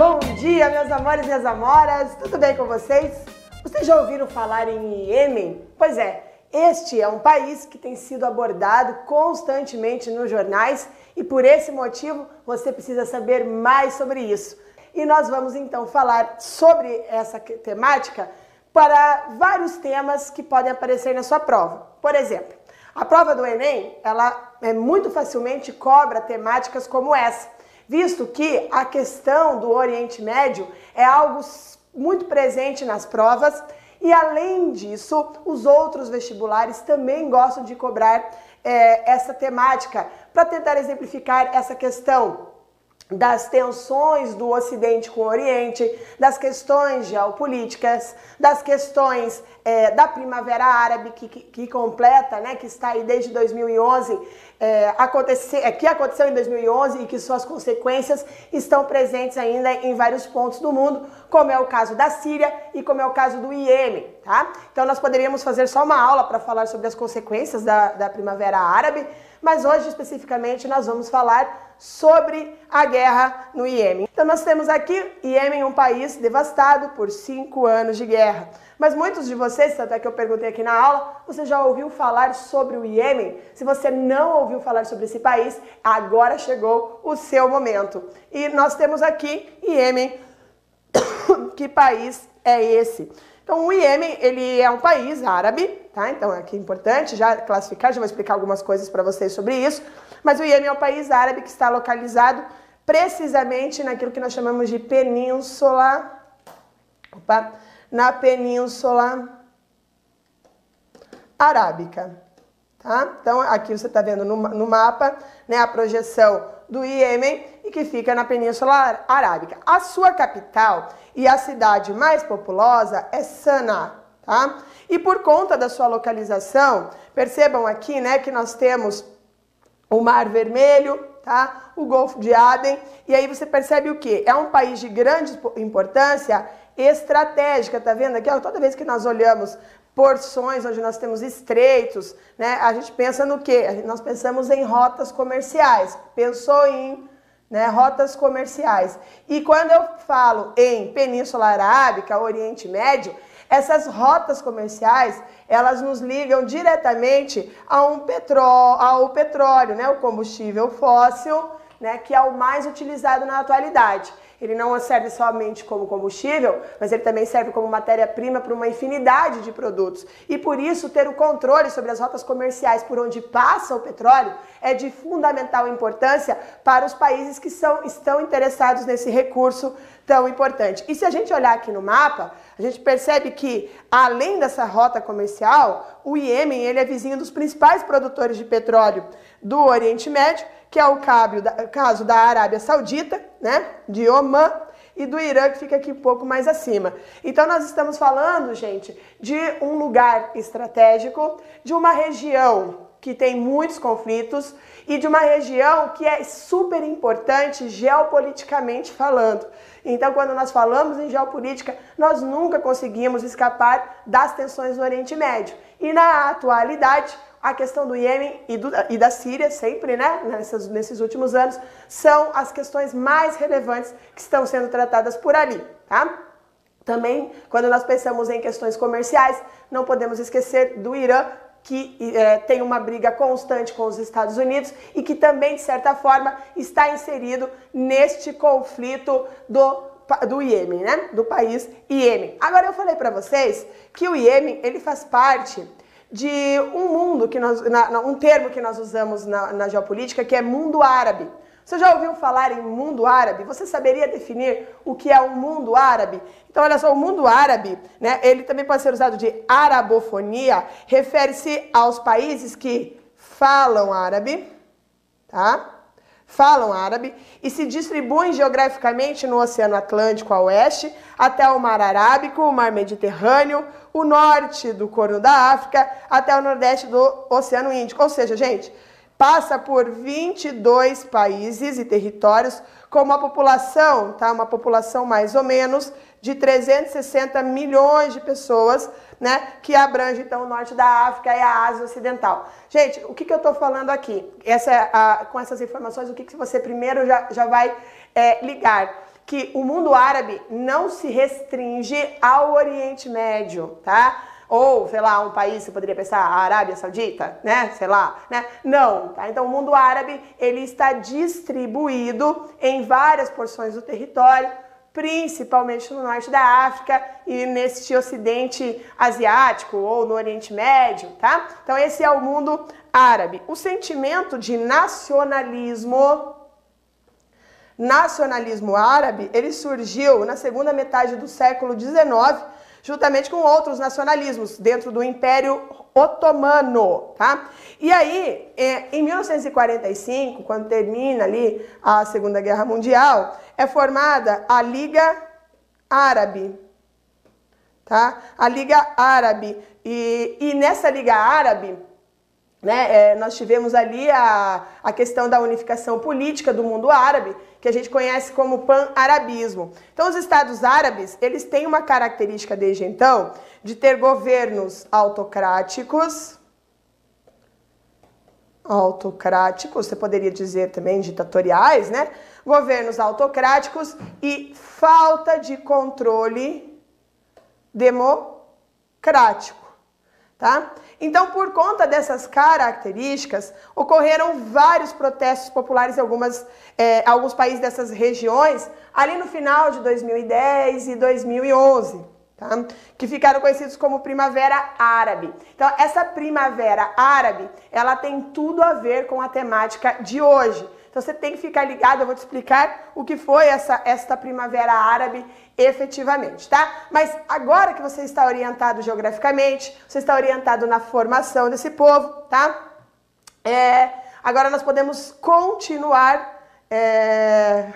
Bom dia, meus amores e minhas amoras, tudo bem com vocês? Vocês já ouviram falar em Iêmen? Pois é, este é um país que tem sido abordado constantemente nos jornais e por esse motivo você precisa saber mais sobre isso. E nós vamos então falar sobre essa temática para vários temas que podem aparecer na sua prova. Por exemplo, a prova do Enem, ela é muito facilmente cobra temáticas como essa, visto que a questão do Oriente Médio é algo muito presente nas provas e além disso, os outros vestibulares também gostam de cobrar é, essa temática. Para tentar exemplificar essa questão das tensões do Ocidente com o Oriente, das questões geopolíticas, das questões é, da Primavera Árabe, que, que, que, completa, né, que está aí desde 2011, é, acontecer, é, que aconteceu em 2011 e que suas consequências estão presentes ainda em vários pontos do mundo, como é o caso da Síria e como é o caso do Iêmen, tá? Então nós poderíamos fazer só uma aula para falar sobre as consequências da, da Primavera Árabe, mas hoje especificamente nós vamos falar sobre a guerra no Iêmen. Então nós temos aqui Iêmen, um país devastado por cinco anos de guerra. Mas muitos de vocês, até que eu perguntei aqui na aula, você já ouviu falar sobre o Iêmen? Se você não ouviu falar sobre esse país, agora chegou o seu momento. E nós temos aqui Iêmen. que país é esse? Então, o Iêmen, ele é um país árabe, tá? Então, aqui é importante já classificar, já vou explicar algumas coisas para vocês sobre isso. Mas o Iêmen é um país árabe que está localizado precisamente naquilo que nós chamamos de península, opa, na península arábica, tá? Então, aqui você está vendo no, no mapa, né, a projeção do Iêmen e que fica na Península Arábica. A sua capital e a cidade mais populosa é Sanaa, tá? E por conta da sua localização, percebam aqui, né, que nós temos o Mar Vermelho, tá? O Golfo de Aden, e aí você percebe o que? É um país de grande importância estratégica, tá vendo aqui? Ó, toda vez que nós olhamos porções onde nós temos estreitos, né? A gente pensa no quê? Nós pensamos em rotas comerciais. Pensou em né, rotas comerciais. E quando eu falo em Península Arábica, Oriente Médio, essas rotas comerciais, elas nos ligam diretamente a um petró ao petróleo, né, o combustível fóssil, né, que é o mais utilizado na atualidade. Ele não serve somente como combustível, mas ele também serve como matéria-prima para uma infinidade de produtos. E por isso, ter o controle sobre as rotas comerciais por onde passa o petróleo é de fundamental importância para os países que são, estão interessados nesse recurso tão importante. E se a gente olhar aqui no mapa, a gente percebe que, além dessa rota comercial, o Iêmen ele é vizinho dos principais produtores de petróleo do Oriente Médio que é o caso da Arábia Saudita, né, de Oman, e do Irã, que fica aqui um pouco mais acima. Então, nós estamos falando, gente, de um lugar estratégico, de uma região que tem muitos conflitos e de uma região que é super importante geopoliticamente falando. Então, quando nós falamos em geopolítica, nós nunca conseguimos escapar das tensões do Oriente Médio. E na atualidade, a questão do Iêmen e, do, e da Síria, sempre, né, nesses últimos anos, são as questões mais relevantes que estão sendo tratadas por ali, tá? Também, quando nós pensamos em questões comerciais, não podemos esquecer do Irã, que é, tem uma briga constante com os Estados Unidos e que também, de certa forma, está inserido neste conflito do do Iêmen, né? Do país Iêmen. Agora eu falei para vocês que o Iêmen ele faz parte de um mundo que nós, na, um termo que nós usamos na, na geopolítica que é mundo árabe. Você já ouviu falar em mundo árabe? Você saberia definir o que é um mundo árabe? Então, olha só, o mundo árabe, né, ele também pode ser usado de arabofonia, refere-se aos países que falam árabe, tá? Falam árabe e se distribuem geograficamente no Oceano Atlântico a oeste, até o Mar Arábico, o Mar Mediterrâneo, o norte do Corno da África, até o nordeste do Oceano Índico. Ou seja, gente, passa por 22 países e territórios com uma população, tá? Uma população mais ou menos de 360 milhões de pessoas, né? Que abrange então o norte da África e a Ásia Ocidental. Gente, o que, que eu estou falando aqui? Essa, a, com essas informações, o que, que você primeiro já, já vai é, ligar? que o mundo árabe não se restringe ao Oriente Médio, tá? Ou, sei lá, um país, você poderia pensar, a Arábia Saudita, né? Sei lá, né? Não, tá? Então, o mundo árabe, ele está distribuído em várias porções do território, principalmente no norte da África e neste ocidente asiático ou no Oriente Médio, tá? Então, esse é o mundo árabe. O sentimento de nacionalismo nacionalismo árabe, ele surgiu na segunda metade do século XIX, juntamente com outros nacionalismos dentro do Império Otomano, tá? E aí, é, em 1945, quando termina ali a Segunda Guerra Mundial, é formada a Liga Árabe, tá? A Liga Árabe e, e nessa Liga Árabe né, é, nós tivemos ali a, a questão da unificação política do mundo árabe, que a gente conhece como pan-arabismo. Então, os estados árabes, eles têm uma característica desde então de ter governos autocráticos, autocráticos, você poderia dizer também ditatoriais, né? Governos autocráticos e falta de controle democrático, tá? Então, por conta dessas características, ocorreram vários protestos populares em algumas, é, alguns países dessas regiões, ali no final de 2010 e 2011. Tá? Que ficaram conhecidos como Primavera Árabe. Então, essa Primavera Árabe, ela tem tudo a ver com a temática de hoje. Então você tem que ficar ligado, eu vou te explicar o que foi essa esta primavera árabe efetivamente, tá? Mas agora que você está orientado geograficamente, você está orientado na formação desse povo, tá? É, agora nós podemos continuar. É,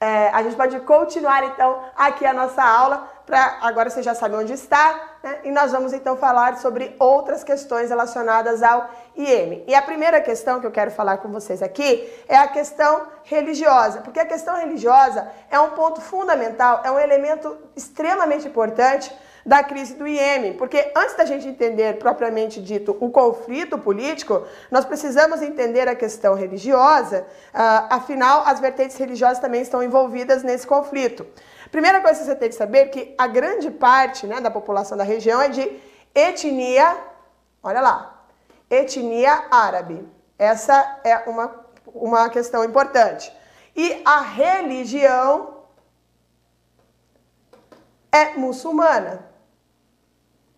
é, a gente pode continuar então aqui a nossa aula para agora você já sabe onde está, né? E nós vamos então falar sobre outras questões relacionadas ao IEM. E a primeira questão que eu quero falar com vocês aqui é a questão religiosa, porque a questão religiosa é um ponto fundamental, é um elemento extremamente importante da crise do Iêmen, porque antes da gente entender propriamente dito o conflito político, nós precisamos entender a questão religiosa, uh, afinal, as vertentes religiosas também estão envolvidas nesse conflito. Primeira coisa que você tem que saber é que a grande parte né, da população da região é de etnia, olha lá, etnia árabe. Essa é uma, uma questão importante. E a religião é muçulmana,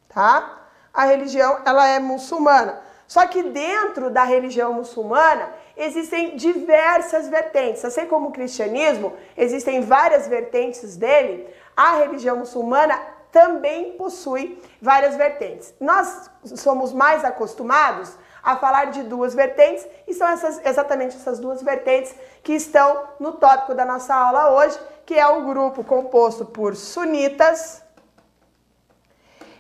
tá? A religião, ela é muçulmana. Só que dentro da religião muçulmana existem diversas vertentes. Assim como o cristianismo, existem várias vertentes dele, a religião muçulmana também possui várias vertentes. Nós somos mais acostumados a falar de duas vertentes e são essas, exatamente essas duas vertentes que estão no tópico da nossa aula hoje, que é o grupo composto por sunitas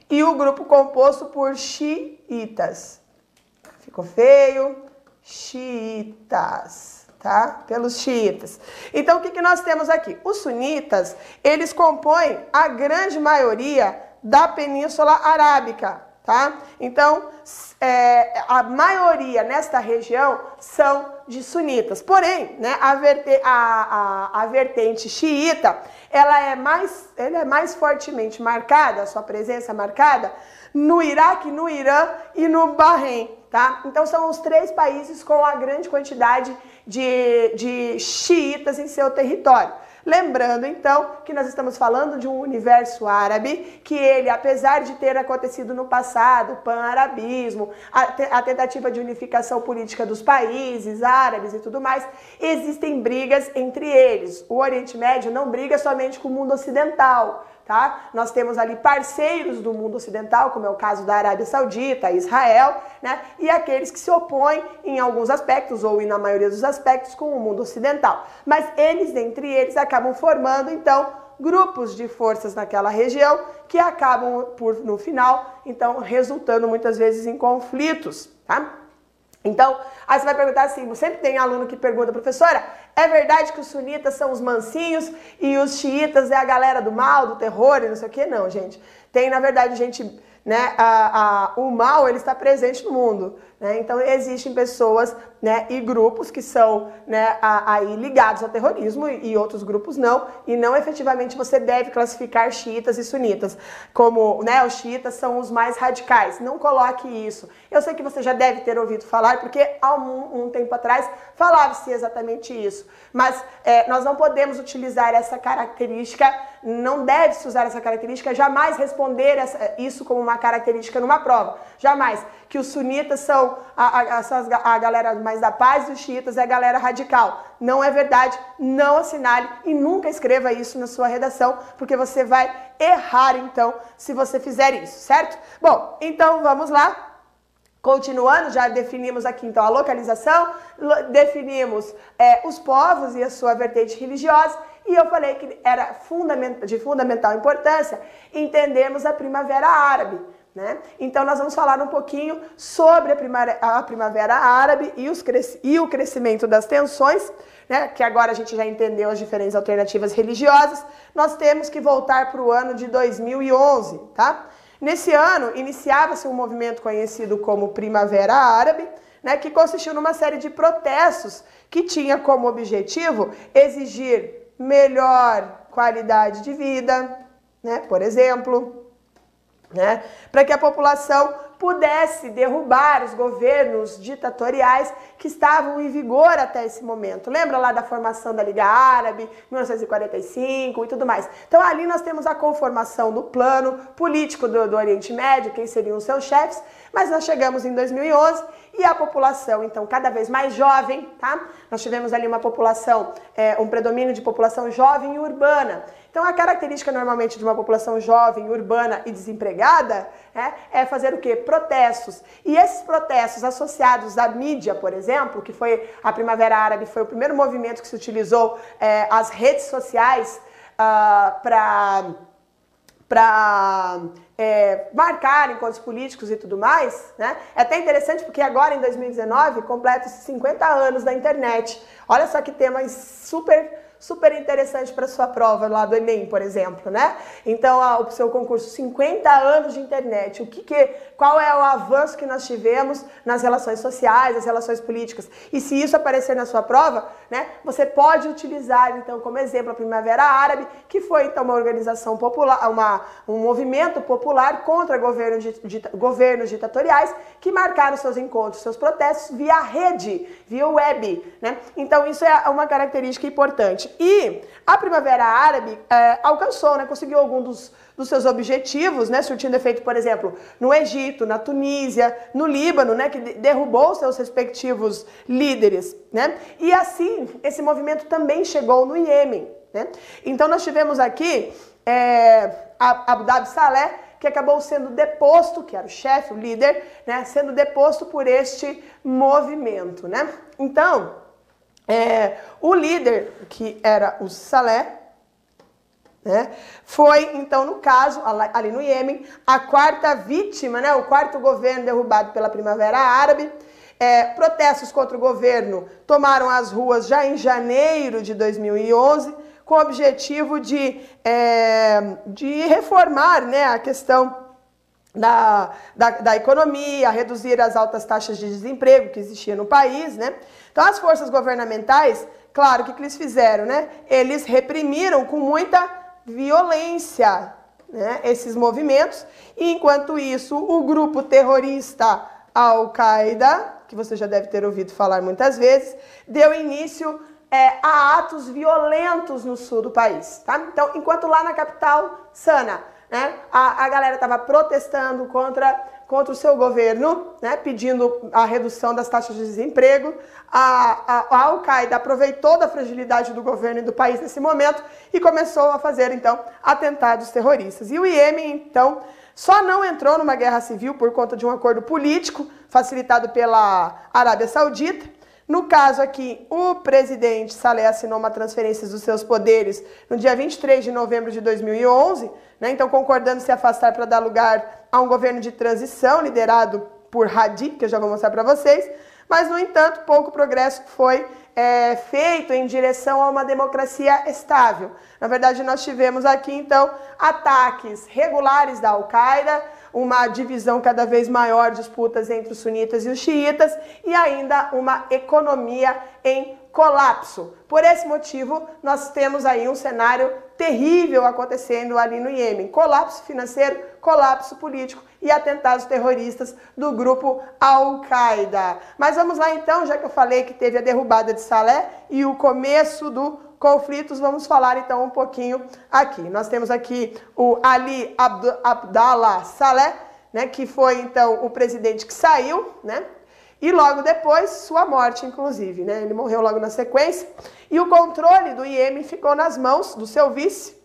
e o grupo composto por xiitas. Ficou feio? Xiitas, tá? Pelos xiitas. Então, o que, que nós temos aqui? Os sunitas, eles compõem a grande maioria da Península Arábica, tá? Então, é, a maioria nesta região são de sunitas. Porém, né, a, verte, a, a, a, vertente xiita, ela é, mais, ela é mais fortemente marcada, a sua presença marcada, no Iraque, no Irã e no Bahrein, tá? Então são os três países com a grande quantidade de, de xiitas em seu território. Lembrando então que nós estamos falando de um universo árabe que ele, apesar de ter acontecido no passado, o pan-arabismo, a, a, tentativa de unificação política dos países árabes e tudo mais, existem brigas entre eles. O Oriente Médio não briga somente com o mundo ocidental tá? Nós temos ali parceiros do mundo ocidental, como é o caso da Arábia Saudita, Israel, né? E aqueles que se opõem em alguns aspectos ou na maioria dos aspectos com o mundo ocidental. Mas eles, entre eles, acabam formando então grupos de forças naquela região que acabam por no final, então resultando muitas vezes em conflitos, tá? Então, aí você vai perguntar assim, sempre tem aluno que pergunta, professora, é verdade que os sunitas são os mansinhos e os xiitas é a galera do mal, do terror e não sei o que? Não, gente. Tem, na verdade, gente, né, a, a, o mal, ele está presente no mundo, Né? Então, existem pessoas né, e grupos que são né, aí ligados ao terrorismo e outros grupos não, e não efetivamente você deve classificar xiitas e sunitas como né, os xiitas são os mais radicais. Não coloque isso. Eu sei que você já deve ter ouvido falar, porque há um, um tempo atrás falava-se exatamente isso. Mas é, nós não podemos utilizar essa característica, não deve-se usar essa característica, jamais responder essa, isso como uma característica numa prova. Jamais. Que os sunitas são a, a, a galera mais da paz e os xiitas é a galera radical. Não é verdade, não assinale e nunca escreva isso na sua redação, porque você vai errar então se você fizer isso, certo? Bom, então vamos lá. Continuando, já definimos aqui então a localização, definimos é, os povos e a sua vertente religiosa, e eu falei que era de fundamental importância entendermos a Primavera Árabe. Né? Então, nós vamos falar um pouquinho sobre a primavera, a primavera árabe e, os, e o crescimento das tensões, né? que agora a gente já entendeu as diferentes alternativas religiosas. Nós temos que voltar para o ano de 2011. Tá? Nesse ano, iniciava-se um movimento conhecido como Primavera Árabe, né? que consistiu numa série de protestos que tinha como objetivo exigir melhor qualidade de vida, né? por exemplo né? Para que a população pudesse derrubar os governos ditatoriais que estavam em vigor até esse momento. Lembra lá da formação da Liga Árabe, 1945 e tudo mais. Então ali nós temos a conformação do plano político do, do Oriente Médio, quem seriam os seus chefes, mas nós chegamos em 2011 e a população, então, cada vez mais jovem, tá? Nós tivemos ali uma população, é, um predomínio de população jovem e urbana. Então, a característica normalmente de uma população jovem, urbana e desempregada é, é fazer o quê? Protestos. E esses protestos associados à mídia, por exemplo, que foi a Primavera Árabe, foi o primeiro movimento que se utilizou é, as redes sociais uh, ah, para para é, marcar encontros políticos e tudo mais, né? É até interessante porque agora em 2019 completa-se 50 anos da internet. Olha só que tema super super interessante para sua prova lá do Enem, por exemplo, né? Então, o seu concurso 50 anos de internet, o que, que qual é o avanço que nós tivemos nas relações sociais, nas relações políticas? E se isso aparecer na sua prova, né, você pode utilizar então como exemplo a Primavera Árabe, que foi então uma organização popular, uma, um movimento popular contra governos, governos ditatoriais que marcaram seus encontros, seus protestos via rede, via web, né? Então isso é uma característica importante. E a Primavera Árabe é, alcançou, né, conseguiu algum dos, dos, seus objetivos, né, surtindo efeito, por exemplo, no Egito, na Tunísia, no Líbano, né, que derrubou seus respectivos líderes. Né? E assim, esse movimento também chegou no Iêmen. Né? Então nós tivemos aqui é, Abu Dhabi Saleh, que acabou sendo deposto, que era o chefe, o líder, né, sendo deposto por este movimento. Né? Então, é, o líder, que era o Salé, né, foi, então, no caso, ali no Iêmen, a quarta vítima, né, o quarto governo derrubado pela Primavera Árabe. É, protestos contra o governo tomaram as ruas já em janeiro de 2011, com o objetivo de, é, de reformar né, a questão da, da, da, economia, reduzir as altas taxas de desemprego que existiam no país, né? Então, as forças governamentais, claro, o que, que eles fizeram, né? Eles reprimiram com muita violência né, esses movimentos, e enquanto isso, o grupo terrorista Al-Qaeda, que você já deve ter ouvido falar muitas vezes, deu início é, a atos violentos no sul do país. Tá? Então, enquanto lá na capital, Sana, né? A, a galera estava protestando contra, contra o seu governo, né? pedindo a redução das taxas de desemprego. A, a, a Al-Qaeda aproveitou da fragilidade do governo e do país nesse momento e começou a fazer, então, atentados terroristas. E o Iêmen, então, só não entrou numa guerra civil por conta de um acordo político facilitado pela Arábia Saudita, no caso aqui, o presidente Saleh assinou uma transferência dos seus poderes no dia 23 de novembro de 2011, né, então concordando se afastar para dar lugar a um governo de transição liderado por Hadi, que eu já vou mostrar para vocês, mas, no entanto, pouco progresso foi é, feito em direção a uma democracia estável. Na verdade, nós tivemos aqui, então, ataques regulares da Al-Qaeda, uma divisão cada vez maior, disputas entre os sunitas e os xiitas e ainda uma economia em colapso. Por esse motivo, nós temos aí um cenário terrível acontecendo ali no Iêmen: colapso financeiro, colapso político e atentados terroristas do grupo Al-Qaeda. Mas vamos lá então, já que eu falei que teve a derrubada de Salé e o começo do conflitos, vamos falar então um pouquinho aqui. Nós temos aqui o Ali Abd Abdallah Saleh, né, que foi então o presidente que saiu, né, e logo depois, sua morte, inclusive. Né? Ele morreu logo na sequência. E o controle do Iêmen ficou nas mãos do seu vice,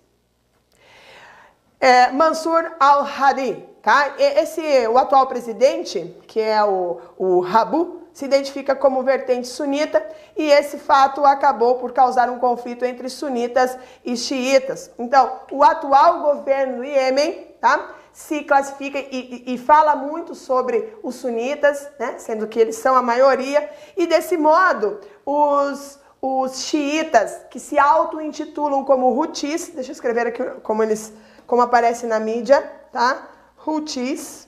é, Mansur al-Hadi. Tá? Esse, o atual presidente, que é o, o Rabu, se identifica como vertente sunita e esse fato acabou por causar um conflito entre sunitas e xiitas. Então, o atual governo do Iêmen, tá? Se classifica e, e, fala muito sobre os sunitas, né, sendo que eles são a maioria, e desse modo os, os xiitas, que se auto-intitulam como Hutis, deixa eu escrever aqui como eles como aparece na mídia, tá? Hutis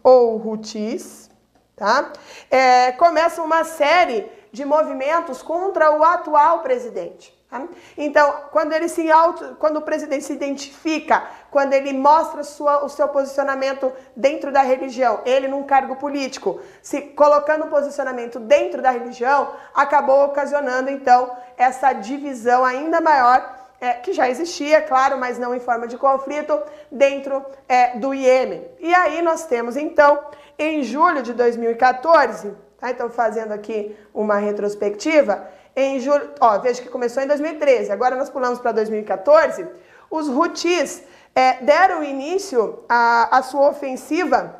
ou Hutis, tá? É, começam uma série de movimentos contra o atual presidente. Tá? Então, quando ele se auto, quando o presidente se identifica, quando ele mostra sua, o seu posicionamento dentro da religião, ele num cargo político, se colocando o posicionamento dentro da religião, acabou ocasionando então essa divisão ainda maior é, que já existia, claro, mas não em forma de conflito, dentro é, do Iêmen. E aí nós temos então, em julho de 2014, tá? então fazendo aqui uma retrospectiva, em julho, ó, veja que começou em 2013, agora nós pulamos para 2014, os Houthis é, deram início à, à sua ofensiva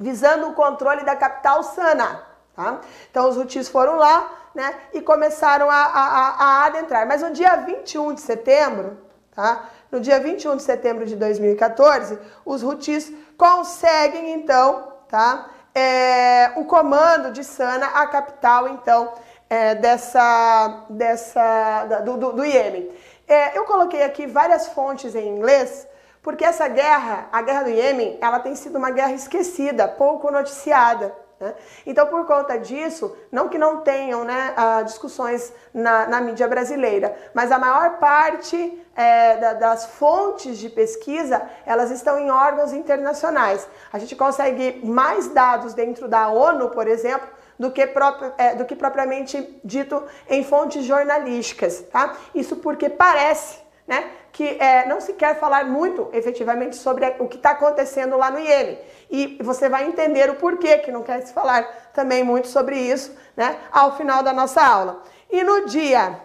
visando o controle da capital Sanaa. Tá? Então os Houthis foram lá né, e começaram a, a, a, adentrar. Mas no dia 21 de setembro, tá? no dia 21 de setembro de 2014, os Houthis conseguem então tá, é, o comando de Sana, a capital então é, dessa, dessa, do, do, do Iêmen. É, eu coloquei aqui várias fontes em inglês, porque essa guerra, a guerra do Iêmen, ela tem sido uma guerra esquecida, pouco noticiada. Né? Então, por conta disso, não que não tenham né, discussões na, na, mídia brasileira, mas a maior parte é, da, das fontes de pesquisa, elas estão em órgãos internacionais. A gente consegue mais dados dentro da ONU, por exemplo, do que, próprio, é, do que propriamente dito em fontes jornalísticas, tá? Isso porque parece, né, que é, não se quer falar muito efetivamente sobre o que está acontecendo lá no Iêmen. E você vai entender o porquê que não quer se falar também muito sobre isso, né, ao final da nossa aula. E no dia,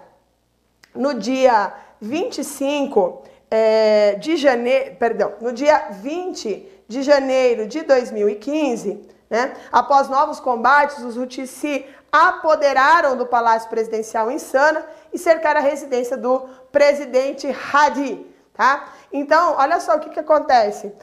no dia 25 é, de janeiro, perdão, no dia 20 de janeiro de 2015, né? Após novos combates, os Houthis se apoderaram do Palácio Presidencial em Sana e cercaram a residência do presidente Hadi. Tá? Então, olha só o que, que acontece.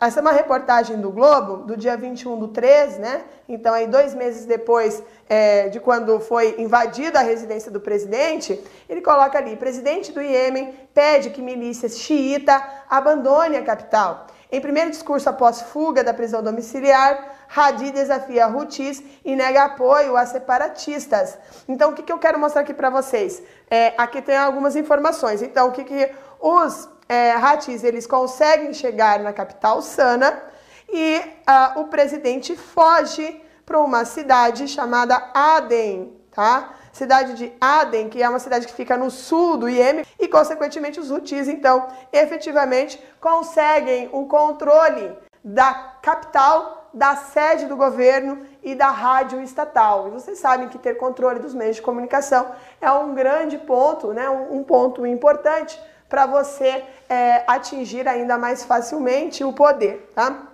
Essa é uma reportagem do Globo, do dia 21 do 13, né? Então, aí, dois meses depois é, de quando foi invadida a residência do presidente, ele coloca ali: presidente do Iêmen pede que milícias xiita abandone a capital. Em primeiro discurso após fuga da prisão domiciliar, Hadi desafia Houthis e nega apoio a separatistas. Então, o que, que eu quero mostrar aqui para vocês? É, aqui tem algumas informações. Então, o que, que os é, Houthis, eles conseguem chegar na capital Sana e uh, o presidente foge para uma cidade chamada Aden, tá? cidade de Aden, que é uma cidade que fica no sul do Iêmen, e consequentemente os Houthis, então, efetivamente conseguem o controle da capital, da sede do governo e da rádio estatal. E vocês sabem que ter controle dos meios de comunicação é um grande ponto, né, um, ponto importante para você é, atingir ainda mais facilmente o poder, tá?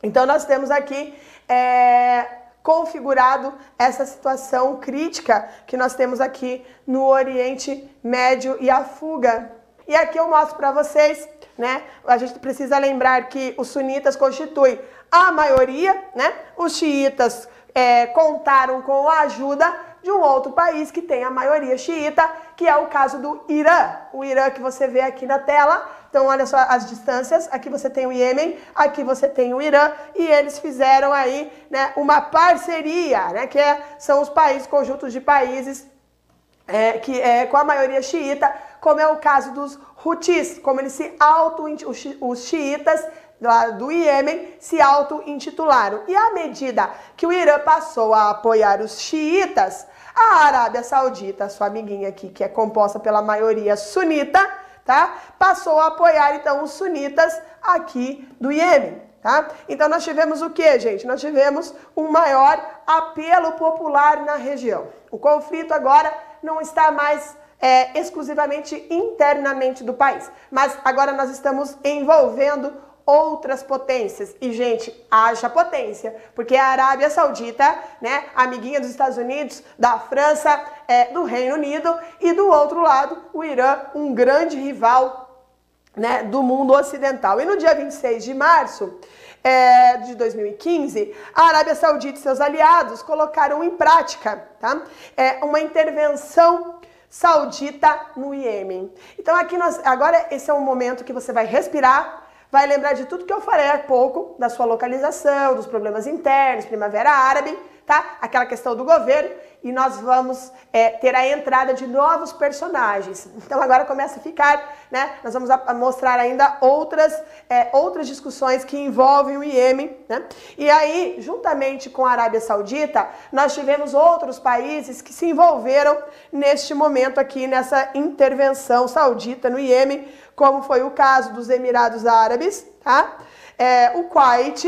Então nós temos aqui é, configurado essa situação crítica que nós temos aqui no Oriente Médio e a fuga. E aqui eu mostro para vocês, né? A gente precisa lembrar que os sunitas constituem a maioria, né? Os xiitas é, contaram com a ajuda de um outro país que tem a maioria xiita, que é o caso do Irã. O Irã que você vê aqui na tela. Então, olha só as distâncias. Aqui você tem o Iêmen, aqui você tem o Irã, e eles fizeram aí né, uma parceria, né, que é, são os países, conjuntos de países é, que é com a maioria xiita, como é o caso dos Houthis, como eles se auto os xiitas lá do Iêmen se auto-intitularam. E à medida que o Irã passou a apoiar os xiitas, a Arábia Saudita, sua amiguinha aqui, que é composta pela maioria sunita, tá? Passou a apoiar então os sunitas aqui do Iêmen. Tá? Então nós tivemos o que, gente? Nós tivemos um maior apelo popular na região. O conflito agora não está mais é, exclusivamente internamente do país, mas agora nós estamos envolvendo outras potências. E, gente, haja potência, porque a Arábia Saudita, né, amiguinha dos Estados Unidos, da França, é, do Reino Unido, e do outro lado, o Irã, um grande rival né, do mundo ocidental. E no dia 26 de março é, de 2015, a Arábia Saudita e seus aliados colocaram em prática tá, é, uma intervenção saudita no Iêmen. Então aqui nós, agora esse é um momento que você vai respirar, vai lembrar de tudo que eu falei há pouco, da sua localização, dos problemas internos, Primavera Árabe, tá? Aquela questão do governo e nós vamos é, ter a entrada de novos personagens. Então agora começa a ficar, né? Nós vamos mostrar ainda outras, é, outras discussões que envolvem o Iêmen, né? E aí, juntamente com a Arábia Saudita, nós tivemos outros países que se envolveram neste momento aqui, nessa intervenção saudita no Iêmen, como foi o caso dos Emirados Árabes, tá? É, o Kuwait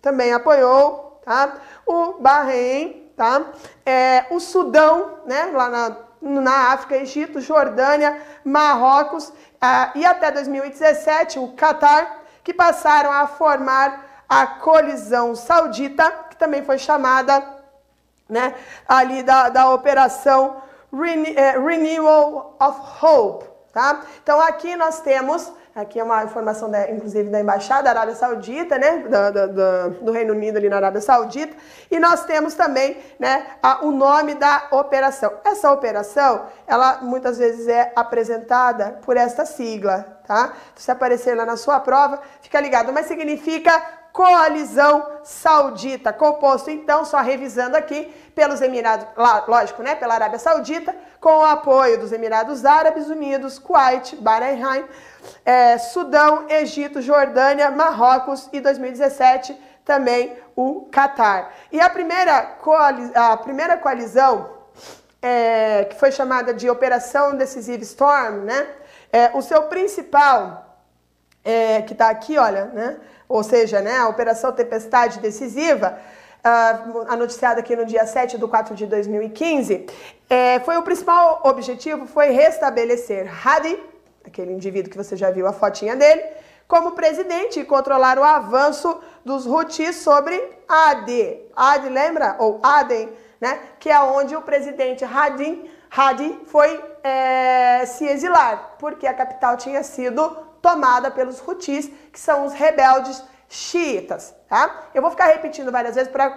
também apoiou, tá? O Bahrein tá? É, o Sudão, né, lá na, na África, Egito, Jordânia, Marrocos ah, e até 2017 o Catar, que passaram a formar a colisão saudita, que também foi chamada né, ali da, da operação é, Renewal of Hope. Tá? Então aqui nós temos Aqui é uma informação, da, inclusive, da Embaixada da Arábia Saudita, né? Do, Reino Unido ali na Arábia Saudita. E nós temos também né, a, o nome da operação. Essa operação, ela muitas vezes é apresentada por esta sigla, tá? Se aparecer lá na sua prova, fica ligado. Mas significa coalizão saudita, composto então, só revisando aqui, pelos Emirados, lógico, né, pela Arábia Saudita, com o apoio dos Emirados Árabes Unidos, Kuwait, Bahrein, é, Sudão, Egito, Jordânia, Marrocos e 2017 também o Catar. E a primeira, coali a primeira coalizão, é, que foi chamada de Operação Decisive Storm, né, é, o seu principal, é, que está aqui, olha, né, ou seja, né, a Operação Tempestade Decisiva, uh, anoticiada aqui no dia 7 de 4 de 2015, é, foi o principal objetivo foi restabelecer Hadi, aquele indivíduo que você já viu a fotinha dele, como presidente e controlar o avanço dos Houthis sobre Ade. Ade, lembra? Ou Aden, né? Que é onde o presidente Hadi, Hadi foi é, se exilar, porque a capital tinha sido tomada pelos Houthis, que são os rebeldes xiitas, tá? Eu vou ficar repetindo várias vezes para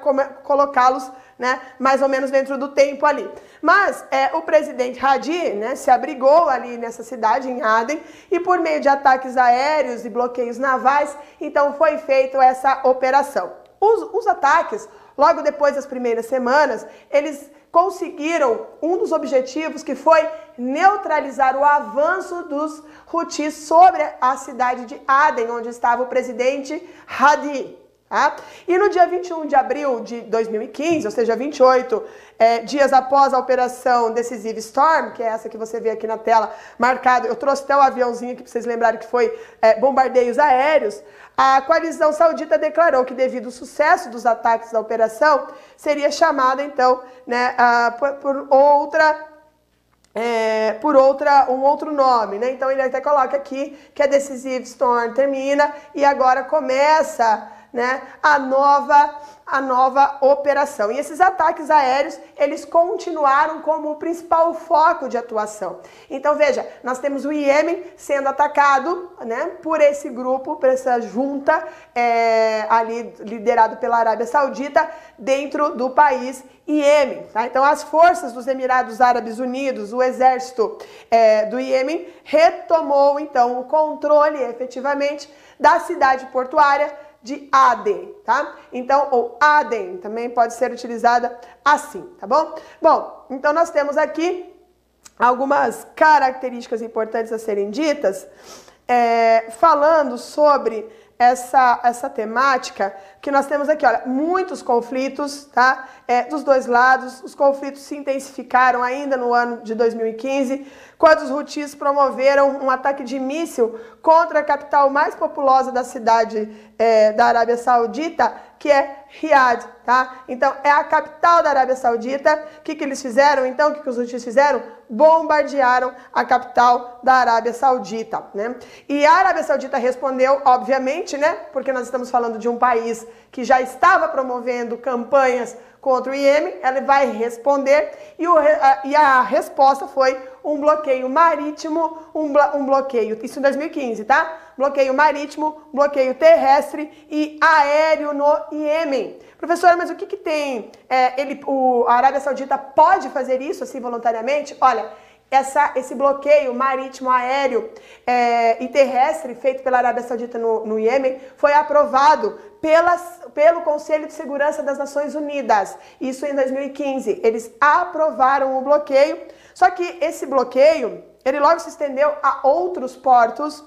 colocá-los, né, mais ou menos dentro do tempo ali. Mas é, o presidente Hadi, né, se abrigou ali nessa cidade, em Aden, e por meio de ataques aéreos e bloqueios navais, então foi feita essa operação. Os, os ataques, logo depois das primeiras semanas, eles conseguiram um dos objetivos que foi neutralizar o avanço dos Houthis sobre a cidade de Aden, onde estava o presidente Hadi. Tá? E no dia 21 de abril de 2015, ou seja, 28 é, dias após a operação Decisive Storm, que é essa que você vê aqui na tela marcado, eu trouxe até o aviãozinho aqui para vocês lembrarem que foi é, bombardeios aéreos, a coalizão saudita declarou que devido ao sucesso dos ataques da operação, seria chamada então né, por, por outra é, por outra, um outro nome, né? Então ele até coloca aqui que a Decisive Storm termina e agora começa né, a nova a nova operação. E esses ataques aéreos, eles continuaram como o principal foco de atuação. Então, veja, nós temos o Iêmen sendo atacado né, por esse grupo, por essa junta é, ali liderado pela Arábia Saudita dentro do país Iêmen. Tá? Então, as forças dos Emirados Árabes Unidos, o exército é, do Iêmen, retomou então o controle efetivamente da cidade portuária de Aden, tá? Então, ou Aden também pode ser utilizada assim, tá bom? Bom, então nós temos aqui algumas características importantes a serem ditas, é, falando sobre essa, essa temática que nós temos aqui, olha, muitos conflitos, tá? É, dos dois lados, os conflitos se intensificaram ainda no ano de 2015, quando os Houthis promoveram um ataque de míssil contra a capital mais populosa da cidade é, da Arábia Saudita, que é Riad, tá? Então, é a capital da Arábia Saudita. O que, que eles fizeram? Então, o que, que os Houthis fizeram? Bombardearam a capital da Arábia Saudita, né? E a Arábia Saudita respondeu, obviamente, né? Porque nós estamos falando de um país que já estava promovendo campanhas contra o Iêmen, ela vai responder e, o, a, e a resposta foi um bloqueio marítimo, um, um bloqueio, isso em 2015, tá? Bloqueio marítimo, bloqueio terrestre e aéreo no Iêmen. Professora, mas o que, que tem? É, ele, o, a Arábia Saudita pode fazer isso assim voluntariamente? Olha, essa, esse bloqueio marítimo, aéreo é, e terrestre feito pela Arábia Saudita no, no Iêmen foi aprovado pelas, pelo Conselho de Segurança das Nações Unidas. Isso em 2015. Eles aprovaram o bloqueio, só que esse bloqueio ele logo se estendeu a outros portos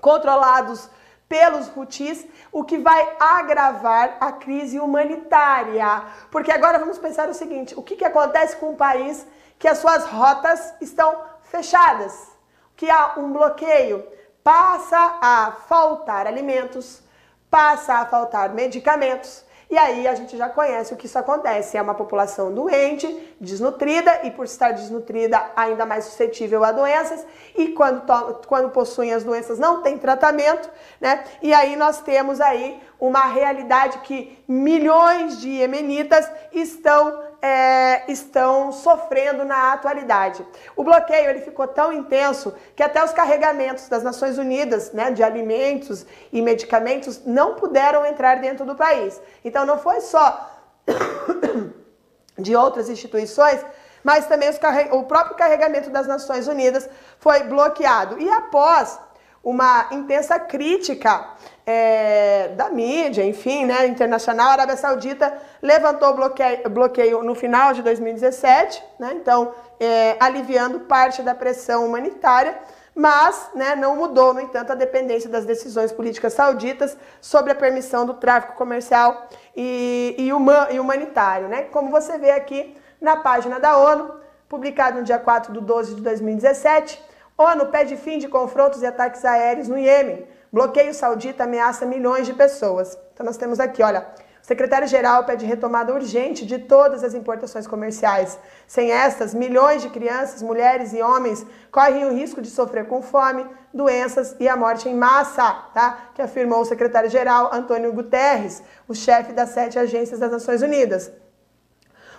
controlados pelos Houthis, o que vai agravar a crise humanitária. Porque agora vamos pensar o seguinte: o que, que acontece com um país que as suas rotas estão fechadas, que há um bloqueio, passa a faltar alimentos, passa a faltar medicamentos. E aí a gente já conhece o que isso acontece. É uma população doente, desnutrida e por estar desnutrida ainda mais suscetível a doenças e quando, quando possuem as doenças não tem tratamento, né? E aí nós temos aí uma realidade que milhões de iemenitas estão é, estão sofrendo na atualidade. O bloqueio ele ficou tão intenso que até os carregamentos das Nações Unidas, né, de alimentos e medicamentos, não puderam entrar dentro do país. Então não foi só de outras instituições, mas também o próprio carregamento das Nações Unidas foi bloqueado. E após uma intensa crítica é, da mídia, enfim, né, internacional, a Arábia Saudita levantou bloqueio, bloqueio no final de 2017, né, então é, aliviando parte da pressão humanitária, mas né, não mudou, no entanto, a dependência das decisões políticas sauditas sobre a permissão do tráfico comercial e, e, e humanitário. Né? Como você vê aqui na página da ONU, publicado no dia 4 de 12 de 2017, ONU pede fim de confrontos e ataques aéreos no Iêmen. Bloqueio saudita ameaça milhões de pessoas. Então nós temos aqui, olha, o secretário-geral pede retomada urgente de todas as importações comerciais. Sem estas, milhões de crianças, mulheres e homens correm o risco de sofrer com fome, doenças e a morte em massa, tá? Que afirmou o secretário-geral Antônio Guterres, o chefe das sete agências das Nações Unidas.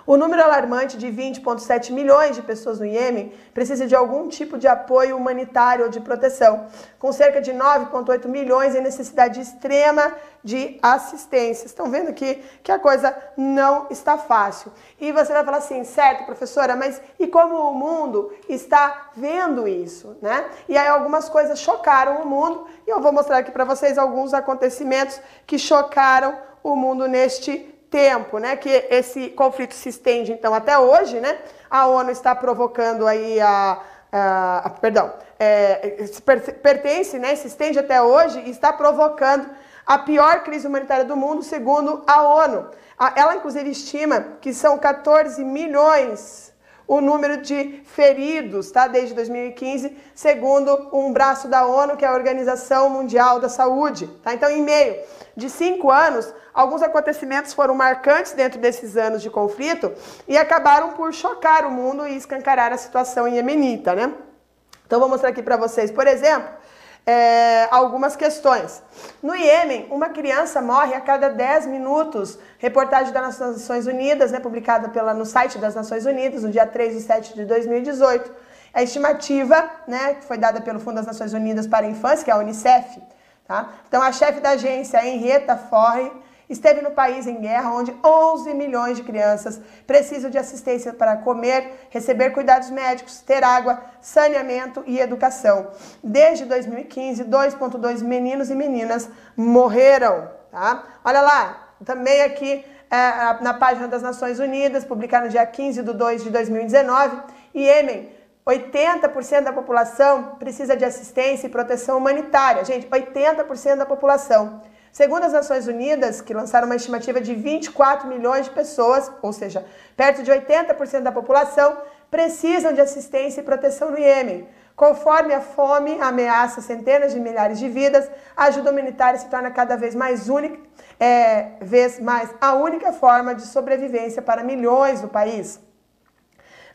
O número alarmante de 20,7 milhões de pessoas no Iêmen precisa de algum tipo de apoio humanitário ou de proteção, com cerca de 9,8 milhões em necessidade extrema de assistência. Estão vendo aqui que a coisa não está fácil. E você vai falar assim, certo, professora, mas e como o mundo está vendo isso, né? E aí algumas coisas chocaram o mundo e eu vou mostrar aqui para vocês alguns acontecimentos que chocaram o mundo neste tempo, né, que esse conflito se estende então até hoje, né? A ONU está provocando aí a, a, a perdão, é, pertence, né, se estende até hoje e está provocando a pior crise humanitária do mundo, segundo a ONU. Ela inclusive estima que são 14 milhões o número de feridos, tá, desde 2015, segundo um braço da ONU, que é a Organização Mundial da Saúde, tá? Então, em meio de cinco anos, alguns acontecimentos foram marcantes dentro desses anos de conflito e acabaram por chocar o mundo e escancarar a situação iemenita, né? Então, vou mostrar aqui para vocês, por exemplo, é, algumas questões. No Iêmen, uma criança morre a cada 10 minutos. Reportagem das Nações Unidas, né, publicada pela, no site das Nações Unidas, no dia 3 de 7 de 2018. A estimativa, né, que foi dada pelo Fundo das Nações Unidas para a Infância, que é a Unicef. Tá? Então, a chefe da agência, Henrietta Forre, esteve no país em guerra, onde 11 milhões de crianças precisam de assistência para comer, receber cuidados médicos, ter água, saneamento e educação. Desde 2015, 2,2 meninos e meninas morreram. Tá? Olha lá, também aqui é, na página das Nações Unidas, publicado no dia 15 de 2 de 2019, Iêmen 80% da população precisa de assistência e proteção humanitária. Gente, 80% da população. Segundo as Nações Unidas, que lançaram uma estimativa de 24 milhões de pessoas, ou seja, perto de 80% da população, precisam de assistência e proteção no Iêmen. Conforme a fome ameaça centenas de milhares de vidas, a ajuda humanitária se torna cada vez mais única, é, vez mais a única forma de sobrevivência para milhões do país.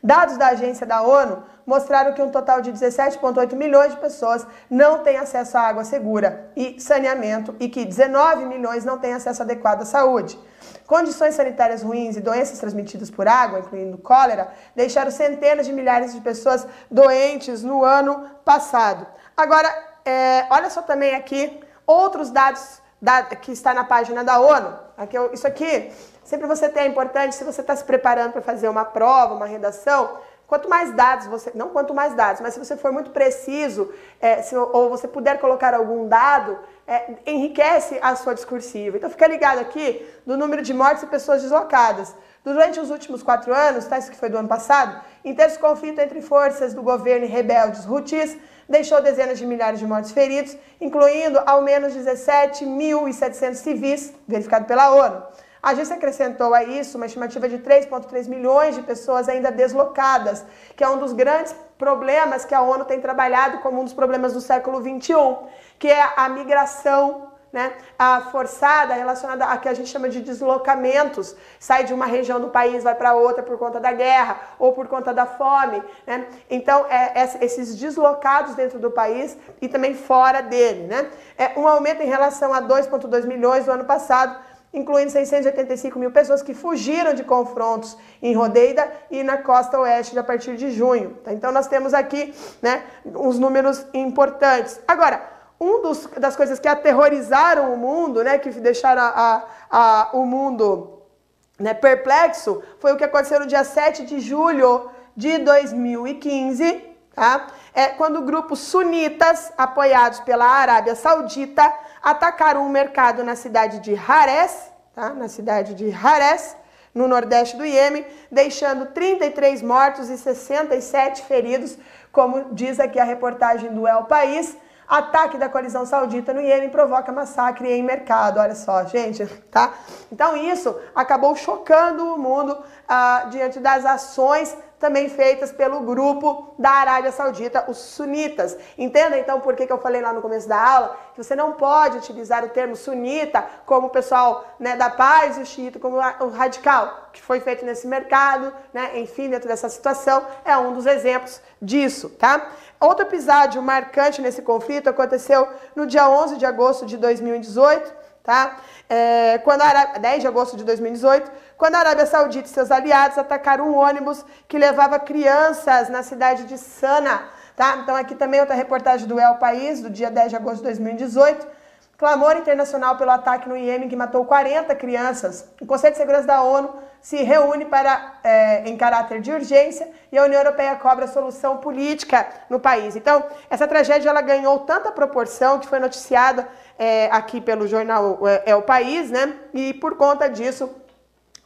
Dados da agência da ONU mostraram que um total de 17,8 milhões de pessoas não têm acesso à água segura e saneamento e que 19 milhões não têm acesso adequado à saúde. Condições sanitárias ruins e doenças transmitidas por água, incluindo cólera, deixaram centenas de milhares de pessoas doentes no ano passado. Agora, é, olha só também aqui outros dados da, que está na página da ONU. Aqui, isso aqui Sempre você tem, é importante, se você está se preparando para fazer uma prova, uma redação, quanto mais dados você, não quanto mais dados, mas se você for muito preciso, é, se, ou você puder colocar algum dado, é, enriquece a sua discursiva. Então fica ligado aqui do número de mortes e pessoas deslocadas. Durante os últimos quatro anos, tá, isso que foi do ano passado, intenso conflito entre forças do governo e rebeldes Houthis deixou dezenas de milhares de mortos feridos, incluindo ao menos 17.700 civis, verificado pela ONU. A agência acrescentou a isso uma estimativa de 3,3 milhões de pessoas ainda deslocadas, que é um dos grandes problemas que a ONU tem trabalhado como um dos problemas do século XXI, que é a migração né, a forçada relacionada a que a gente chama de deslocamentos, sai de uma região do país, vai para outra por conta da guerra ou por conta da fome. Né? Então, é, é, esses deslocados dentro do país e também fora dele. Né? É um aumento em relação a 2,2 milhões do ano passado, incluindo 685 mil pessoas que fugiram de confrontos em Rodeida e na costa oeste a partir de junho. Tá? Então nós temos aqui né, uns números importantes. Agora, uma das coisas que aterrorizaram o mundo, né, que deixaram a, a, a, o mundo né, perplexo, foi o que aconteceu no dia 7 de julho de 2015, tá? É quando grupos sunitas, apoiados pela Arábia Saudita, atacaram um mercado na cidade de Hares, tá? na cidade de Hares, no nordeste do Iêmen, deixando 33 mortos e 67 feridos, como diz aqui a reportagem do El País. Ataque da coalizão saudita no Iêmen provoca massacre em mercado. Olha só, gente, tá? Então isso acabou chocando o mundo ah, diante das ações também feitas pelo grupo da Arábia Saudita, os sunitas. Entenda então por que, que eu falei lá no começo da aula que você não pode utilizar o termo sunita como o pessoal né, da paz e o xiita como o radical, que foi feito nesse mercado, né, enfim, dentro dessa situação, é um dos exemplos disso, tá? Outro episódio marcante nesse conflito aconteceu no dia 11 de agosto de 2018, tá? É, quando a Arábia, 10 de agosto de 2018, quando a Arábia Saudita e seus aliados atacaram um ônibus que levava crianças na cidade de Sana, tá? Então aqui também outra reportagem do El País, do dia 10 de agosto de 2018, Clamor internacional pelo ataque no Iêmen que matou 40 crianças. O Conselho de Segurança da ONU se reúne para, é, em caráter de urgência e a União Europeia cobra solução política no país. Então, essa tragédia ela ganhou tanta proporção que foi noticiada é, aqui pelo jornal é, é o País, né? E por conta disso,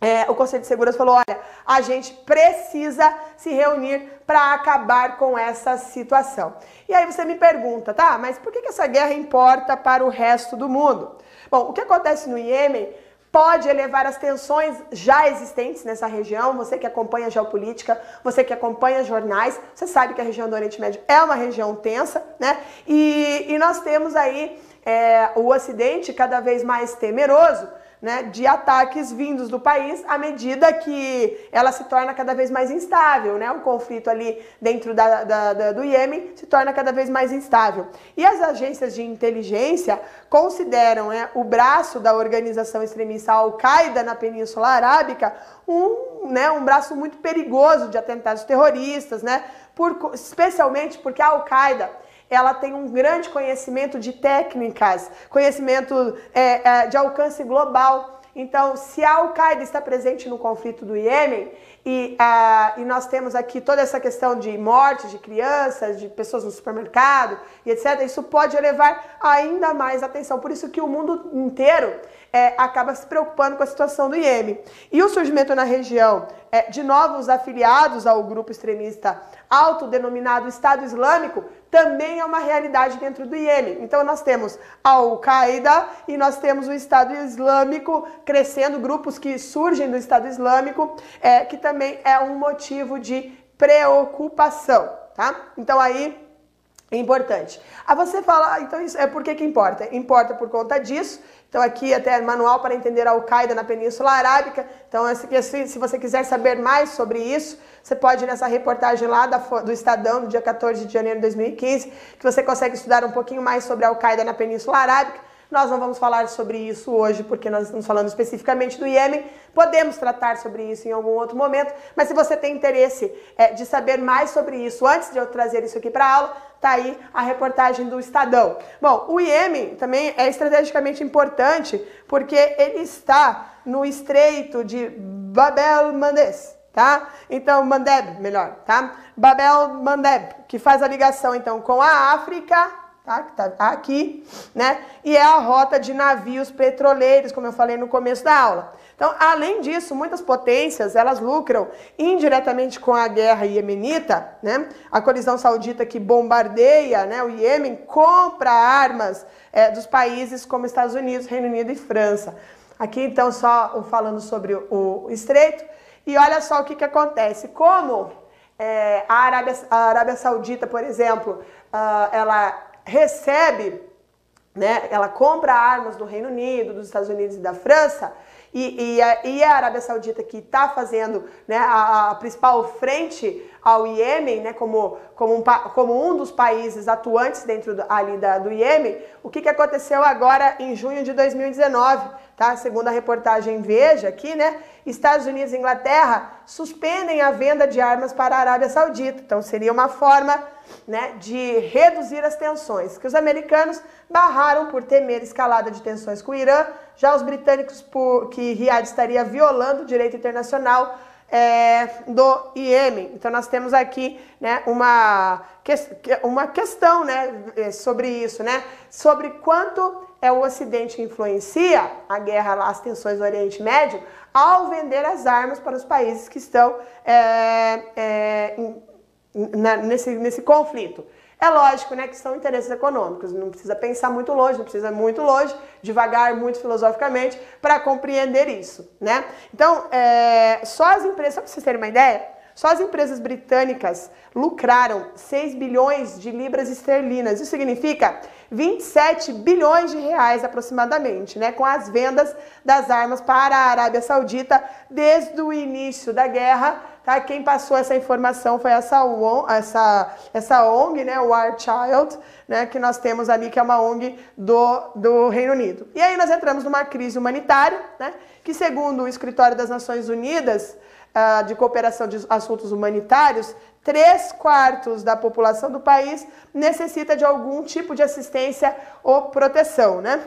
é, o Conselho de Segurança falou: olha, a gente precisa se reunir para acabar com essa situação. E aí você me pergunta, tá, mas por que, que essa guerra importa para o resto do mundo? Bom, o que acontece no Iêmen pode elevar as tensões já existentes nessa região. Você que acompanha geopolítica, você que acompanha jornais, você sabe que a região do Oriente Médio é uma região tensa, né? E, e nós temos aí é, o Ocidente cada vez mais temeroso né, de ataques vindos do país à medida que ela se torna cada vez mais instável, né? O conflito ali dentro da, da, da, do Iêmen se torna cada vez mais instável. E as agências de inteligência consideram né, o braço da organização extremista Al-Qaeda na Península Arábica um, né, um braço muito perigoso de atentados terroristas, né? Por, especialmente porque a Al-Qaeda ela tem um grande conhecimento de técnicas, conhecimento é, é, de alcance global. Então, se a Al-Qaeda está presente no conflito do Iêmen e, uh, e nós temos aqui toda essa questão de mortes de crianças, de pessoas no supermercado e etc., isso pode elevar ainda mais atenção. Por isso que o mundo inteiro é, acaba se preocupando com a situação do Iêmen. E o surgimento na região é, de novos afiliados ao grupo extremista autodenominado Estado Islâmico também é uma realidade dentro do Iêmen. Então nós temos a Al-Qaeda e nós temos o Estado Islâmico crescendo, grupos que surgem do Estado Islâmico, é, que também é um motivo de preocupação, tá? Então aí é importante. A você fala, então isso é por que, que importa? Importa por conta disso então aqui até manual para entender a Al-Qaeda na Península Arábica. Então se você quiser saber mais sobre isso, você pode ir nessa reportagem lá do Estadão, do dia 14 de janeiro de 2015, que você consegue estudar um pouquinho mais sobre a Al-Qaeda na Península Arábica. Nós não vamos falar sobre isso hoje, porque nós estamos falando especificamente do Iêmen. Podemos tratar sobre isso em algum outro momento, mas se você tem interesse é, de saber mais sobre isso antes de eu trazer isso aqui para aula, tá aí a reportagem do Estadão. Bom, o Iêmen também é estrategicamente importante porque ele está no estreito de Babel Mandeb, tá? Então, Mandeb, melhor, tá? Babel Mandeb, que faz a ligação então com a África tá? Que tá aqui, né? E é a rota de navios petroleiros, como eu falei no começo da aula. Então, além disso, muitas potências, elas lucram indiretamente com a guerra iemenita, né? A colisão saudita que bombardeia né, o Iêmen compra armas é, dos países como Estados Unidos, Reino Unido e França. Aqui, então, só falando sobre o, estreito. E olha só o que, que acontece. Como é, a, Arábia, a Arábia Saudita, por exemplo, uh, ela recebe, né, ela compra armas do Reino Unido, dos Estados Unidos e da França, e, e, a, e a Arábia Saudita que está fazendo né, a, a, principal frente ao Iêmen, né, como, como, um, como um dos países atuantes dentro do, ali da, do Iêmen, o que, que aconteceu agora em junho de 2019, tá? Segundo a reportagem Veja aqui, né? Estados Unidos e Inglaterra suspendem a venda de armas para a Arábia Saudita. Então seria uma forma né, de reduzir as tensões, que os americanos barraram por temer escalada de tensões com o Irã, já os britânicos por que Riad estaria violando o direito internacional é, do Iêmen. Então nós temos aqui né, uma, uma questão né, é, sobre isso, né, sobre quanto é o Ocidente influencia a guerra, as tensões do Oriente Médio, ao vender as armas para os países que estão é, é, na, nesse, nesse conflito. É lógico, né, que são interesses econômicos, não precisa pensar muito longe, não precisa muito longe, devagar, muito filosoficamente, para compreender isso, né? Então, é, só as empresas, só para vocês terem uma ideia, só as empresas britânicas lucraram 6 bilhões de libras esterlinas. Isso significa 27 bilhões de reais aproximadamente, né, com as vendas das armas para a Arábia Saudita desde o início da guerra Tá? Quem passou essa informação foi essa, essa, essa ONG, né, War Child, né, que nós temos ali, que é uma ONG do, do Reino Unido. E aí nós entramos numa crise humanitária, né, que segundo o Escritório das Nações Unidas uh, de Cooperação de Assuntos Humanitários, três quartos da população do país necessita de algum tipo de assistência ou proteção, né?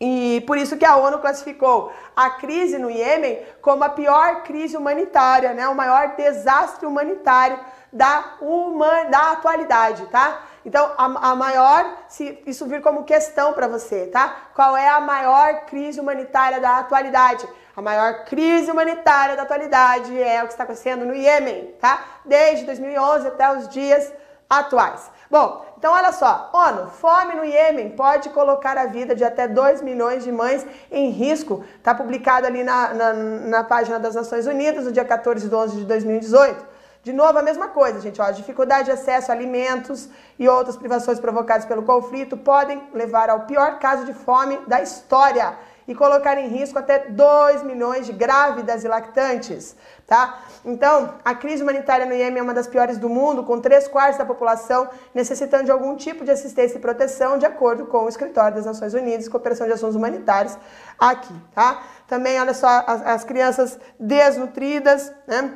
E por isso que a ONU classificou a crise no Iêmen como a pior crise humanitária, né? o maior desastre humanitário da, uma, da atualidade, tá? Então, a, a maior, se isso vir como questão para você, tá? Qual é a maior crise humanitária da atualidade? A maior crise humanitária da atualidade é o que está acontecendo no Iêmen, tá? Desde 2011 até os dias atuais. Bom, então olha só, ONU, fome no Iêmen pode colocar a vida de até 2 milhões de mães em risco. Está publicado ali na, na, na, página das Nações Unidas, no dia 14 de 11 de 2018. De novo, a mesma coisa, gente. Ó, dificuldade de acesso a alimentos e outras privações provocadas pelo conflito podem levar ao pior caso de fome da história e colocar em risco até 2 milhões de grávidas e lactantes, tá? Então, a crise humanitária no Iêmen é uma das piores do mundo, com 3 quartos da população necessitando de algum tipo de assistência e proteção, de acordo com o Escritório das Nações Unidas Cooperação de Assuntos Humanitários aqui, tá? Também, olha só, as, as crianças desnutridas, né?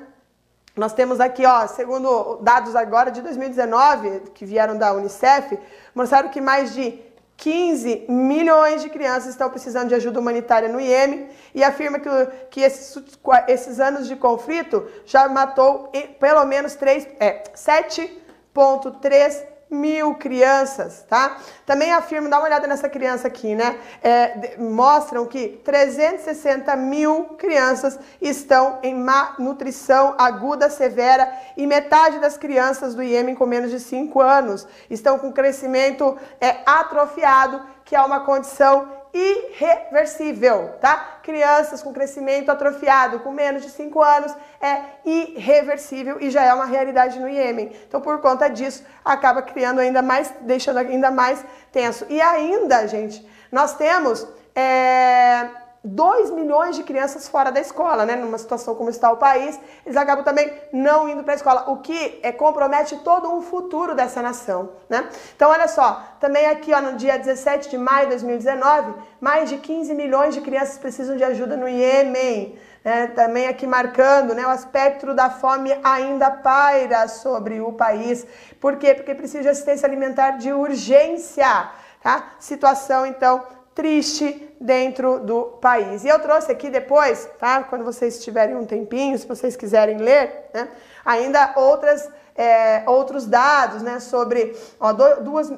Nós temos aqui, ó, segundo dados agora de 2019, que vieram da Unicef, mostraram que mais de 15 milhões de crianças estão precisando de ajuda humanitária no Iêmen e afirma que, que esses, esses anos de conflito já matou pelo menos 3, é, 7,3 mil crianças, tá? Também afirmo, dá uma olhada nessa criança aqui, né? É, mostram que 360 mil crianças estão em má nutrição aguda severa e metade das crianças do Iêmen com menos de 5 anos estão com crescimento é, atrofiado, que é uma condição irreversível, tá? Crianças com crescimento atrofiado com menos de 5 anos é irreversível e já é uma realidade no Iêmen. Então, por conta disso, acaba criando ainda mais, deixando ainda mais tenso. E ainda, gente, nós temos é, 2 milhões de crianças fora da escola, né? Numa situação como está o país, eles acabam também não indo para a escola, o que é, compromete todo um futuro dessa nação, né? Então, olha só, também aqui, ó, no dia 17 de maio de 2019, mais de 15 milhões de crianças precisam de ajuda no Iêmen. Né? Também aqui marcando, né? O aspecto da fome ainda paira sobre o país. Por quê? Porque precisa de assistência alimentar de urgência, tá? Situação, então, triste dentro do país. E eu trouxe aqui depois, tá? Quando vocês tiverem um tempinho, se vocês quiserem ler, né? Ainda outras é, outros dados né, sobre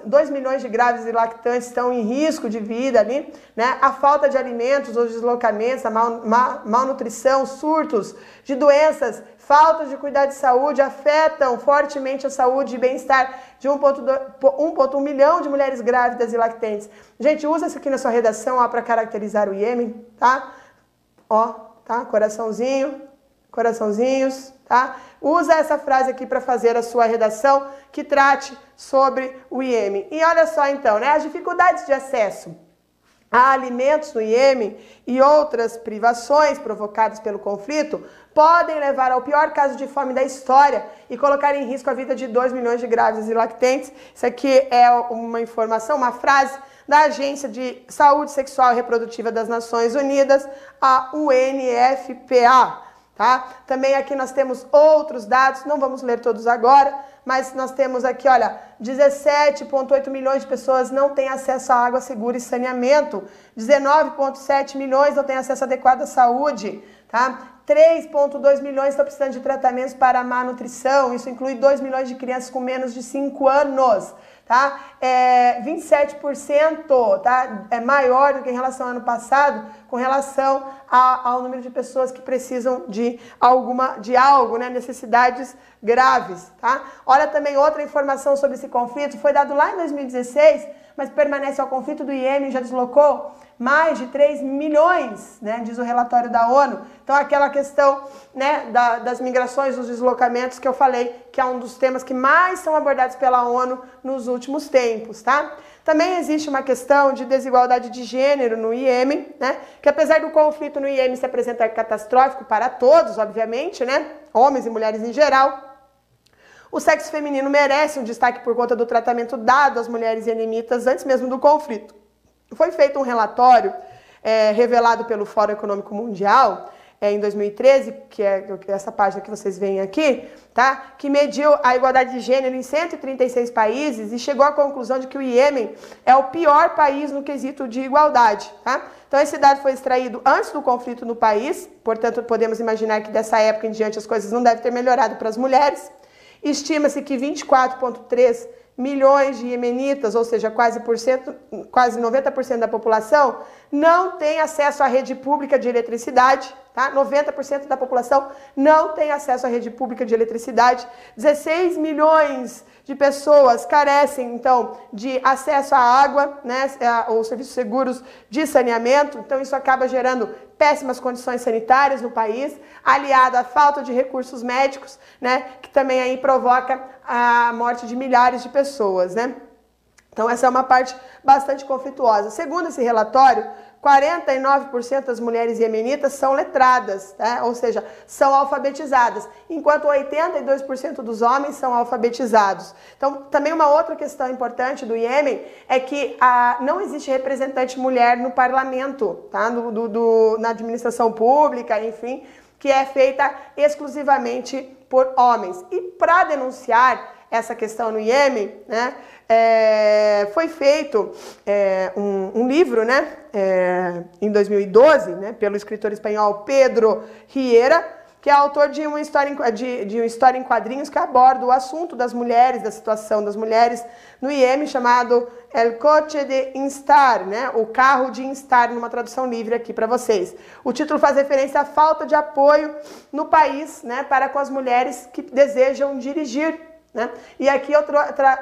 2 milhões de grávidas e lactantes estão em risco de vida ali, né, a falta de alimentos, os deslocamentos, a mal, mal, malnutrição, surtos de doenças, falta de cuidado de saúde afetam fortemente a saúde e bem-estar de 1,1 milhão de mulheres grávidas e lactantes. Gente, usa isso aqui na sua redação para caracterizar o Iêmen, tá? Ó, tá? Coraçãozinho, coraçãozinhos, tá? Usa essa frase aqui para fazer a sua redação que trate sobre o Iêmen. E olha só então, né? As dificuldades de acesso a alimentos no Iêmen e outras privações provocadas pelo conflito podem levar ao pior caso de fome da história e colocar em risco a vida de 2 milhões de grávidas e lactentes. Isso aqui é uma informação, uma frase da Agência de Saúde Sexual e Reprodutiva das Nações Unidas, a UNFPA. Tá? Também aqui nós temos outros dados, não vamos ler todos agora, mas nós temos aqui, olha, 17,8 milhões de pessoas não têm acesso à água segura e saneamento, 19,7 milhões não têm acesso adequado à saúde, tá? 3,2 milhões estão precisando de tratamentos para má nutrição, isso inclui 2 milhões de crianças com menos de 5 anos tá? É 27%, tá? É maior do que em relação ao ano passado, com relação a, ao número de pessoas que precisam de alguma de algo, né? Necessidades graves, tá? Olha também outra informação sobre esse conflito, foi dado lá em 2016, mas permanece ao conflito do Iêmen, já deslocou mais de 3 milhões, né, diz o relatório da ONU. Então, aquela questão né, da, das migrações, dos deslocamentos que eu falei, que é um dos temas que mais são abordados pela ONU nos últimos tempos, tá? Também existe uma questão de desigualdade de gênero no Iêmen, né? Que apesar do conflito no Iêmen se apresentar catastrófico para todos, obviamente, né? Homens e mulheres em geral, o sexo feminino merece um destaque por conta do tratamento dado às mulheres iemenitas antes mesmo do conflito. Foi feito um relatório é, revelado pelo Fórum Econômico Mundial é, em 2013, que é essa página que vocês veem aqui, tá? que mediu a igualdade de gênero em 136 países e chegou à conclusão de que o Iêmen é o pior país no quesito de igualdade. Tá? Então, esse dado foi extraído antes do conflito no país, portanto, podemos imaginar que dessa época em diante as coisas não devem ter melhorado para as mulheres. Estima-se que 24,3 milhões de iemenitas, ou seja, quase, por cento, quase 90% da população, não tem acesso à rede pública de eletricidade, tá? 90% da população não tem acesso à rede pública de eletricidade. 16 milhões de pessoas carecem, então, de acesso à água, né, ou serviços seguros de saneamento. Então, isso acaba gerando péssimas condições sanitárias no país, aliado à falta de recursos médicos, né, que também aí provoca a morte de milhares de pessoas, né? Então, essa é uma parte bastante conflituosa. Segundo esse relatório, 49% das mulheres iemenitas são letradas, né? ou seja, são alfabetizadas, enquanto 82% dos homens são alfabetizados. Então, também uma outra questão importante do Iêmen é que a, não existe representante mulher no parlamento, tá? do, do na administração pública, enfim, que é feita exclusivamente por homens. E para denunciar essa questão no Iêmen, né, é, foi feito é, um, um, livro né, é, em 2012 né, pelo escritor espanhol Pedro Riera, que é autor de uma, história em, de, de uma história em quadrinhos que aborda o assunto das mulheres, da situação das mulheres no Iêmen, chamado El Coche de Instar, né? o carro de Instar, numa tradução livre aqui para vocês. O título faz referência à falta de apoio no país né, para com as mulheres que desejam dirigir né? E aqui eu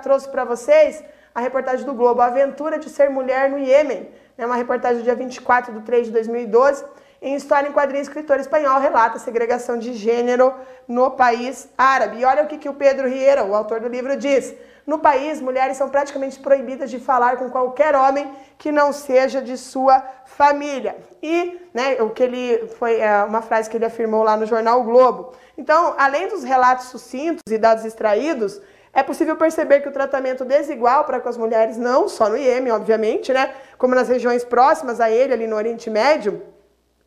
trouxe para vocês a reportagem do Globo, a aventura de ser mulher no Iêmen. É uma reportagem do dia 24 de 3 de 2012. Em História em Quadrinhos, escritor espanhol relata a segregação de gênero no país árabe. E olha o que, que o Pedro Riera, o autor do livro, diz. No país, mulheres são praticamente proibidas de falar com qualquer homem que não seja de sua família. E, né, o que ele foi é, uma frase que ele afirmou lá no jornal o Globo. Então, além dos relatos sucintos e dados extraídos, é possível perceber que o tratamento desigual para com as mulheres, não só no Iêmen, obviamente, né, como nas regiões próximas a ele, ali no Oriente Médio,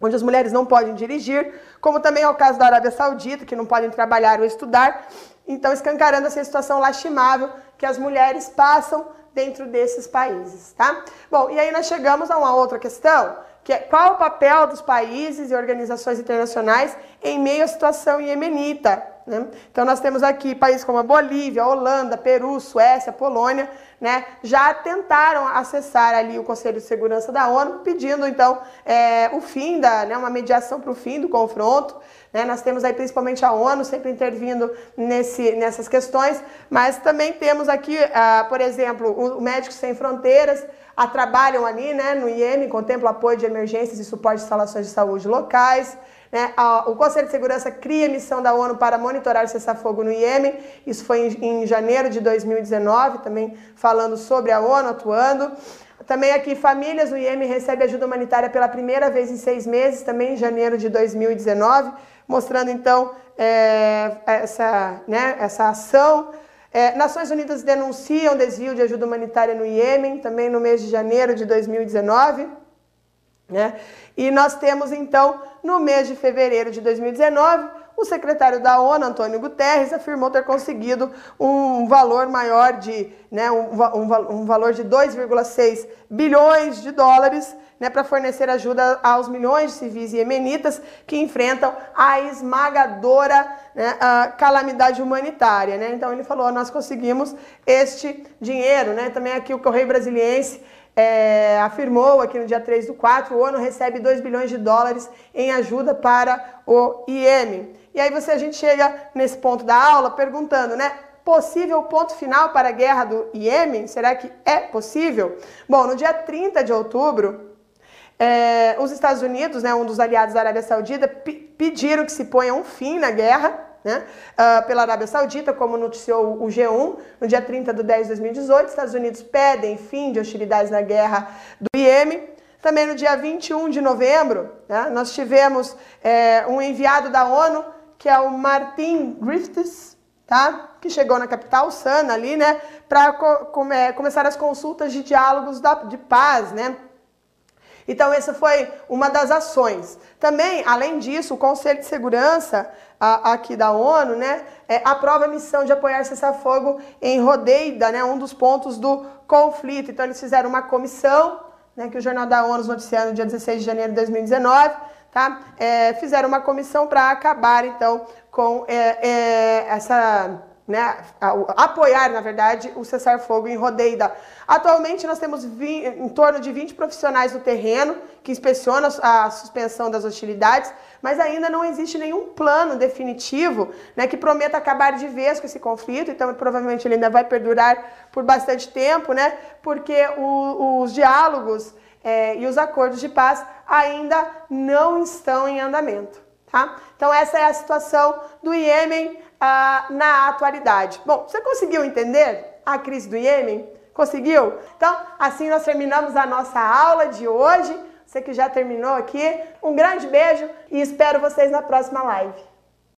onde as mulheres não podem dirigir, como também é o caso da Arábia Saudita, que não podem trabalhar ou estudar, então escancarando essa situação lastimável que as mulheres passam dentro desses países, tá? Bom, e aí nós chegamos a uma outra questão, que é qual o papel dos países e organizações internacionais em meio à situação iemenita. Né? Então nós temos aqui países como a Bolívia, Holanda, Peru, Suécia, Polônia, né, já tentaram acessar ali o Conselho de Segurança da ONU, pedindo então é, o fim da, né, uma mediação para o fim do confronto. Né? Nós temos aí principalmente a ONU sempre intervindo nesse, nessas questões, mas também temos aqui, ah, por exemplo, o Médicos Sem Fronteiras, a, trabalham ali né, no Iêmen, contempla apoio de emergências e suporte de instalações de saúde locais. Né? O Conselho de Segurança cria missão da ONU para monitorar o cessar-fogo no Iêmen. Isso foi em, em janeiro de 2019, também falando sobre a ONU atuando. Também aqui, famílias no Iêmen recebem ajuda humanitária pela primeira vez em seis meses, também em janeiro de 2019, mostrando então é, essa, né, essa ação. É, Nações Unidas denunciam desvio de ajuda humanitária no Iêmen, também no mês de janeiro de 2019. Né? E nós temos então, no mês de fevereiro de 2019, o secretário da ONU, Antônio Guterres, afirmou ter conseguido um valor maior de, né, um, um, um valor de 2,6 bilhões de dólares né, para fornecer ajuda aos milhões de civis iemenitas que enfrentam a esmagadora né, a calamidade humanitária. Né? Então ele falou, nós conseguimos este dinheiro. Né? Também aqui o Correio Brasiliense é, afirmou aqui no dia 3 do 4, o ONU recebe 2 bilhões de dólares em ajuda para o IEM. E aí você a gente chega nesse ponto da aula perguntando, né? Possível ponto final para a guerra do Iêmen? Será que é possível? Bom, no dia 30 de outubro, é, os Estados Unidos, né, um dos aliados da Arábia Saudita, pediram que se ponha um fim na guerra né, uh, pela Arábia Saudita, como noticiou o G1 no dia 30 de 10 de 2018. Estados Unidos pedem fim de hostilidades na guerra do Iêmen. Também no dia 21 de novembro, né, nós tivemos é, um enviado da ONU, que é o Martin Griffiths, tá? que chegou na capital, Sana, ali, né, para co come começar as consultas de diálogos da, de paz, né, então, essa foi uma das ações. Também, além disso, o Conselho de Segurança a, aqui da ONU né, é, aprova a missão de apoiar cessar-fogo em Rodeida, né, um dos pontos do conflito. Então, eles fizeram uma comissão, né, que o Jornal da ONU noticiou no dia 16 de janeiro de 2019, tá? É, fizeram uma comissão para acabar, então, com é, é essa né, apoiar, na verdade, o cessar-fogo em Rodeida. Atualmente, nós temos em torno de 20 profissionais no terreno que inspecionam a suspensão das hostilidades, mas ainda não existe nenhum plano definitivo né, que prometa acabar de vez com esse conflito, então provavelmente ele ainda vai perdurar por bastante tempo, né, porque o, os diálogos é, e os acordos de paz ainda não estão em andamento. Tá? Então, essa é a situação do Iêmen ah, na atualidade. Bom, você conseguiu entender a crise do Iêmen? Conseguiu? Então, assim nós terminamos a nossa aula de hoje. Você que já terminou aqui, um grande beijo e espero vocês na próxima live.